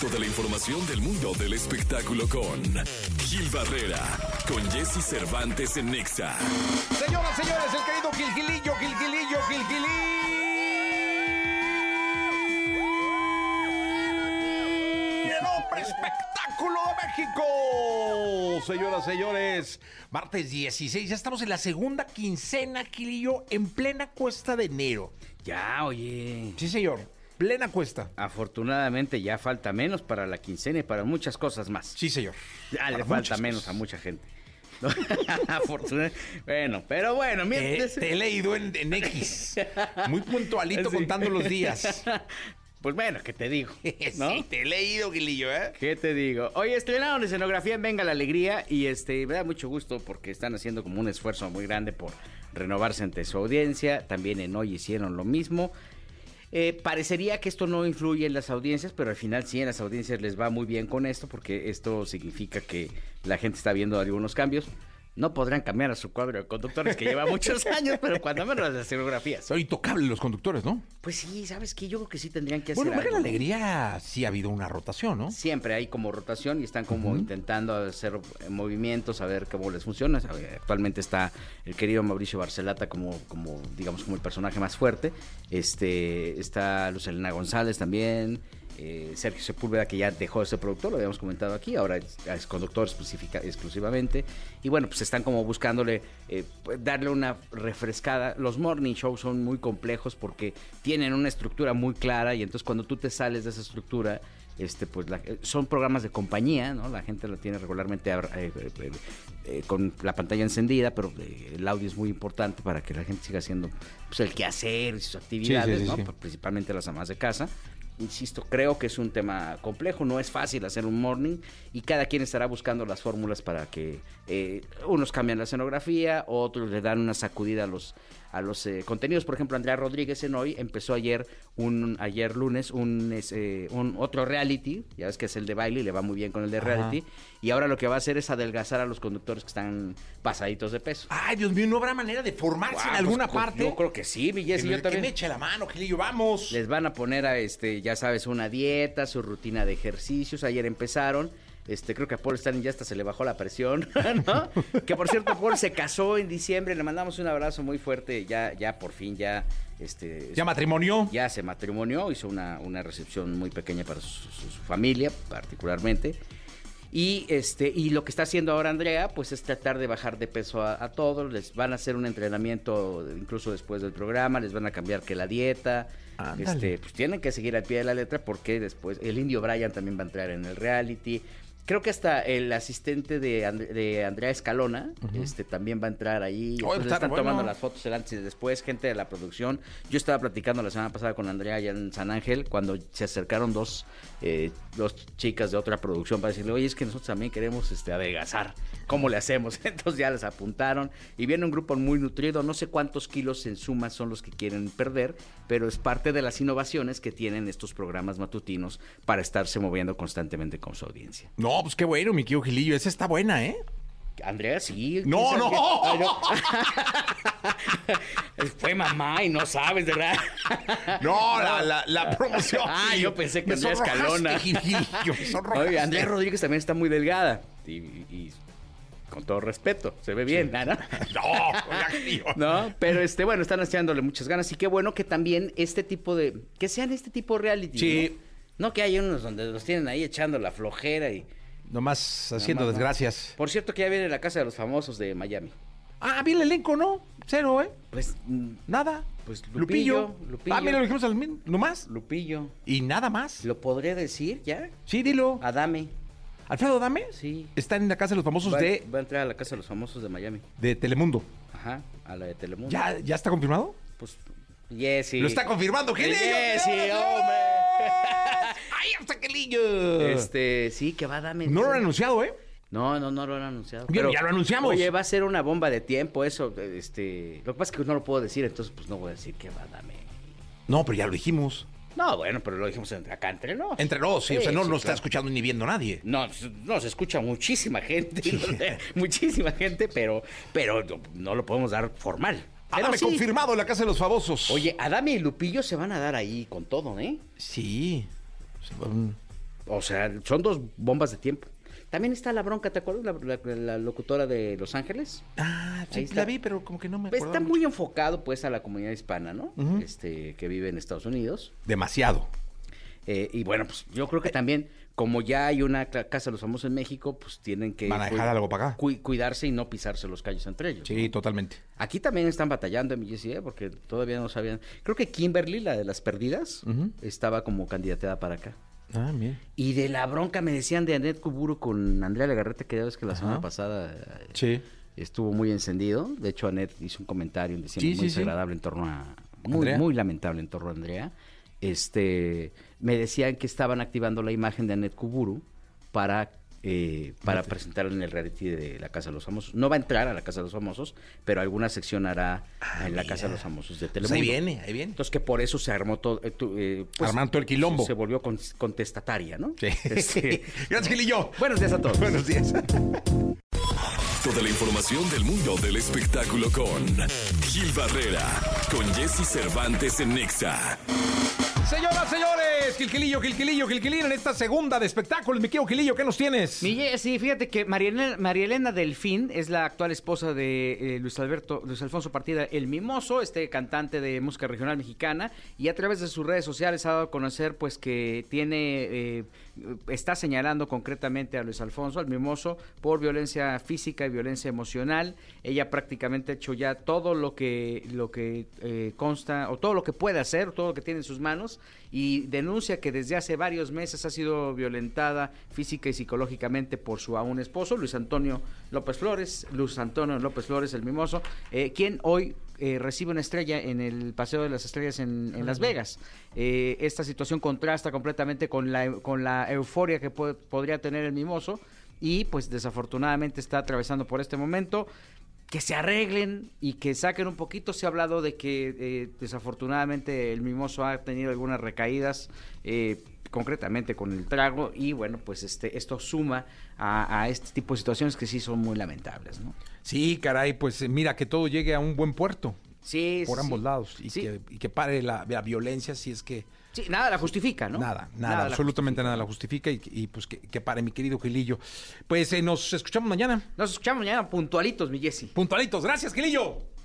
Toda la información del mundo del espectáculo con Gil Barrera, con Jesse Cervantes en Nexa. Señoras, señores, el querido Gilgilillo, Gilgilillo, Gilgilillo. espectáculo de México. Señoras, señores, martes 16, ya estamos en la segunda quincena, Gilillo, en plena cuesta de enero. Ya, oye. Sí, señor, plena cuesta. Afortunadamente ya falta menos para la quincena y para muchas cosas más. Sí, señor. Ya le falta menos cosas. a mucha gente. Afortunadamente. Bueno, pero bueno, mira. Te, he leído en, en X. Muy puntualito Sí. contando los días. Pues bueno, ¿qué te digo? ¿no? Sí, te he leído, Gilillo, ¿eh? ¿Qué te digo? Oye, estrenaron escenografía en Venga la Alegría y este me da mucho gusto porque están haciendo como un esfuerzo muy grande por renovarse ante su audiencia. También en Hoy hicieron lo mismo. Eh, parecería que esto no influye en las audiencias, pero al final sí en las audiencias les va muy bien con esto porque esto significa que la gente está viendo algunos cambios. No podrán cambiar a su cuadro de conductores que lleva muchos años, pero cuando menos las escenografías. Son intocables los conductores, ¿no? Pues sí, ¿sabes qué? Yo creo que sí tendrían que hacer Bueno, la algo, ¿no? Alegría sí ha habido una rotación, ¿no? Siempre hay como rotación y están como intentando hacer eh, movimientos, a ver cómo les funciona. Actualmente está el querido Mauricio Barcelata como, como digamos, como el personaje más fuerte. Este, está Lucelena González también. Eh, Sergio Sepúlveda, que ya dejó de ser productor, lo habíamos comentado aquí, ahora es, es conductor específica, exclusivamente. Y bueno, pues están como buscándole eh, pues, darle una refrescada. Los morning shows son muy complejos porque tienen una estructura muy clara y entonces cuando tú te sales de esa estructura, este pues la- eh, son programas de compañía, ¿no? La gente lo tiene regularmente eh, eh, con la pantalla encendida, pero el audio es muy importante para que la gente siga haciendo pues, el quehacer y sus actividades, sí, ¿no? sí. Principalmente las amas de casa. Insisto, creo que es un tema complejo, no es fácil hacer un morning y cada quien estará buscando las fórmulas para que eh, unos cambian la escenografía, otros le dan una sacudida a los a los eh, contenidos. Por ejemplo, Andrea Rodríguez en hoy empezó ayer un ayer lunes un, eh, un otro reality, ya ves que es el de baile y le va muy bien con el de Ajá. reality y ahora lo que va a hacer es adelgazar a los conductores que están pasaditos de peso. Ay, Dios mío, ¿no habrá manera de formarse Ah, en pues, alguna pues, parte? Yo creo que sí, mi Jessy, yo me- que también. me eche la mano, Gilillo, vamos. Les van a poner a este, ya sabes, una dieta, su rutina de ejercicios. Ayer empezaron. Este, creo que a Paul Stanley ya hasta se le bajó la presión, ¿no? que por cierto, Paul se casó en diciembre, le mandamos un abrazo muy fuerte, ya, ya por fin, ya, este, ¿Ya matrimonio? ya se matrimonió, hizo una, una recepción muy pequeña para su, su- su familia, particularmente. Y este, y lo que está haciendo ahora Andrea, pues es tratar de bajar de peso a, a todos. Les van a hacer un entrenamiento incluso después del programa, les van a cambiar que la dieta. Ándale. Este, pues tienen que seguir al pie de la letra porque después el indio Brian también va a entrar en el reality. Creo que hasta el asistente de, And- de Andrea Escalona este, también va a entrar ahí. Está están bueno. tomando las fotos el antes y después, gente de la producción. Yo estaba platicando la semana pasada con Andrea allá en San Ángel cuando se acercaron dos, eh, dos chicas de otra producción para decirle, oye, es que nosotros también queremos este, adelgazar. ¿Cómo le hacemos? Entonces ya les apuntaron y viene un grupo muy nutrido. No sé cuántos kilos en suma son los que quieren perder, pero es parte de las innovaciones que tienen estos programas matutinos para estarse moviendo constantemente con su audiencia. No, pues qué bueno, mi querido Gilillo. Esa está buena, ¿eh? Andrea, sí. No, ¿quién sabe no. Ay, no. Fue mamá y no sabes, verdad. No, la, la, la promoción. Ah, yo pensé que Andrea Escalona. Gilillo. Oye, Andrea Rodríguez también está muy delgada. Y, y con todo respeto, se ve bien, ¿no? No, Gilillo. ¿No? Pero este, bueno, están echándole muchas ganas. Y qué bueno que también este tipo de. Que sean este tipo de reality. Sí. ¿no? No que hay unos donde los tienen ahí echando la flojera y. Nomás haciendo desgracias. Por cierto, que ya viene la casa de los famosos de Miami. Ah, bien el elenco, ¿no? Cero, ¿eh? Pues. mm, Nada. Pues Lupillo, Lupillo. Ah, mira, lo dijimos al min, nomás. Lupillo. Y nada más. ¿Lo podré decir ya? Sí, dilo. Adame. Alfredo Dame Sí. está en la casa de los famosos Va, de, va a entrar a la casa de los famosos de Miami. de Telemundo. Ajá, a la de Telemundo. ¿Ya, ¿Ya está confirmado? Pues, Jessy. Lo está confirmando, Gilillo. sí, hombre. ¡Ay, hasta Gilillo! Este, sí, que va a darme. No lo han anunciado, ¿eh? No, no, no lo han anunciado. Bien, ya lo anunciamos. Oye, va a ser una bomba de tiempo eso. Este, lo que pasa es que no lo puedo decir, entonces pues no voy a decir que va a darme. No, pero ya lo dijimos. No, bueno, pero lo dijimos entre- acá entre nos. Entre los, sí, o sea, no sí, lo está claro. escuchando ni viendo nadie. No, no, se escucha muchísima gente, muchísima gente, pero, pero no, no lo podemos dar formal. Pero Adame sí. confirmado en la casa de los famosos. Oye, Adame y Lupillo se van a dar ahí con todo, ¿eh? Sí. Se van- O sea, son dos bombas de tiempo. También está la bronca, ¿te acuerdas? La, la- la locutora de Los Ángeles. Ah, Ahí sí, la vi, pero como que no me Pues acuerdo. está muy enfocado pues a la comunidad hispana, ¿no? Este, que vive en Estados Unidos. Demasiado. Eh, y bueno, pues yo creo que también, como ya hay una casa de los famosos en México, pues tienen que cu- algo para acá. cu- cuidarse y no pisarse los callos entre ellos. Sí, totalmente. Aquí también están batallando ¿eh? porque todavía no sabían. Creo que Kimberly, la de las perdidas, estaba como candidateada para acá. Ah, mira. Y de la bronca me decían de Anet Kuburu con Andrea Legarrete, que ya ves que la Ajá. semana pasada eh, Sí. estuvo muy encendido. De hecho, Anet hizo un comentario diciendo Sí, muy sí, desagradable en torno a. Muy lamentable en torno a Andrea. Este, me decían que estaban activando la imagen de Anet Kuburu para. eh, para presentarla en el reality de la Casa de los Famosos. No va a entrar a la Casa de los Famosos, pero alguna sección hará en la Casa de los Famosos de Pues Telemundo. ahí viene, ahí viene. Entonces que por eso se armó todo, eh, eh, pues, Armando el quilombo. Se volvió con- contestataria, ¿no? Sí. Este, Gracias, Gilillo. buenos días a todos. Buenos días. Toda la información del mundo del espectáculo con Gil Barrera, con Jesse Cervantes en Nexa. Señoras, señores, Gilquilillo, Gilquilillo, Gilquilín en esta segunda de espectáculos. Mi querido Gilillo, ¿qué nos tienes? Mi sí, fíjate que María Elena Delfín es la actual esposa de eh, Luis Alberto, Luis Alfonso Partida El Mimoso, este cantante de música regional mexicana, y a través de sus redes sociales ha dado a conocer pues que tiene, eh, está señalando concretamente a Luis Alfonso, al Mimoso, por violencia física y violencia emocional. Ella prácticamente ha hecho ya todo lo que, lo que eh, consta, o todo lo que puede hacer, todo lo que tiene en sus manos, y denuncia que desde hace varios meses ha sido violentada física y psicológicamente por su aún esposo, Luis Antonio López Flores, Luis Antonio López Flores, el mimoso, eh, quien hoy eh, recibe una estrella en el Paseo de las Estrellas en, en Las Vegas. Eh, esta situación contrasta completamente con la, con la euforia que po- podría tener el mimoso y pues desafortunadamente está atravesando por este momento que se arreglen y que saquen un poquito. Se ha hablado de que eh, desafortunadamente el mimoso ha tenido algunas recaídas, eh, concretamente con el trago, y bueno, pues este esto suma a, este tipo de situaciones que sí son muy lamentables, ¿no? Sí, caray, pues eh, mira, que todo llegue a un buen puerto Sí, por sí, ambos sí. lados y, que, y que pare la, la violencia si es que Sí, nada la justifica, ¿no? nada, nada, absolutamente nada la justifica y, y, pues que, que pare mi querido Gilillo. Pues eh, nos escuchamos mañana. Nos escuchamos mañana puntualitos, mi Jessy. Puntualitos, gracias Gilillo.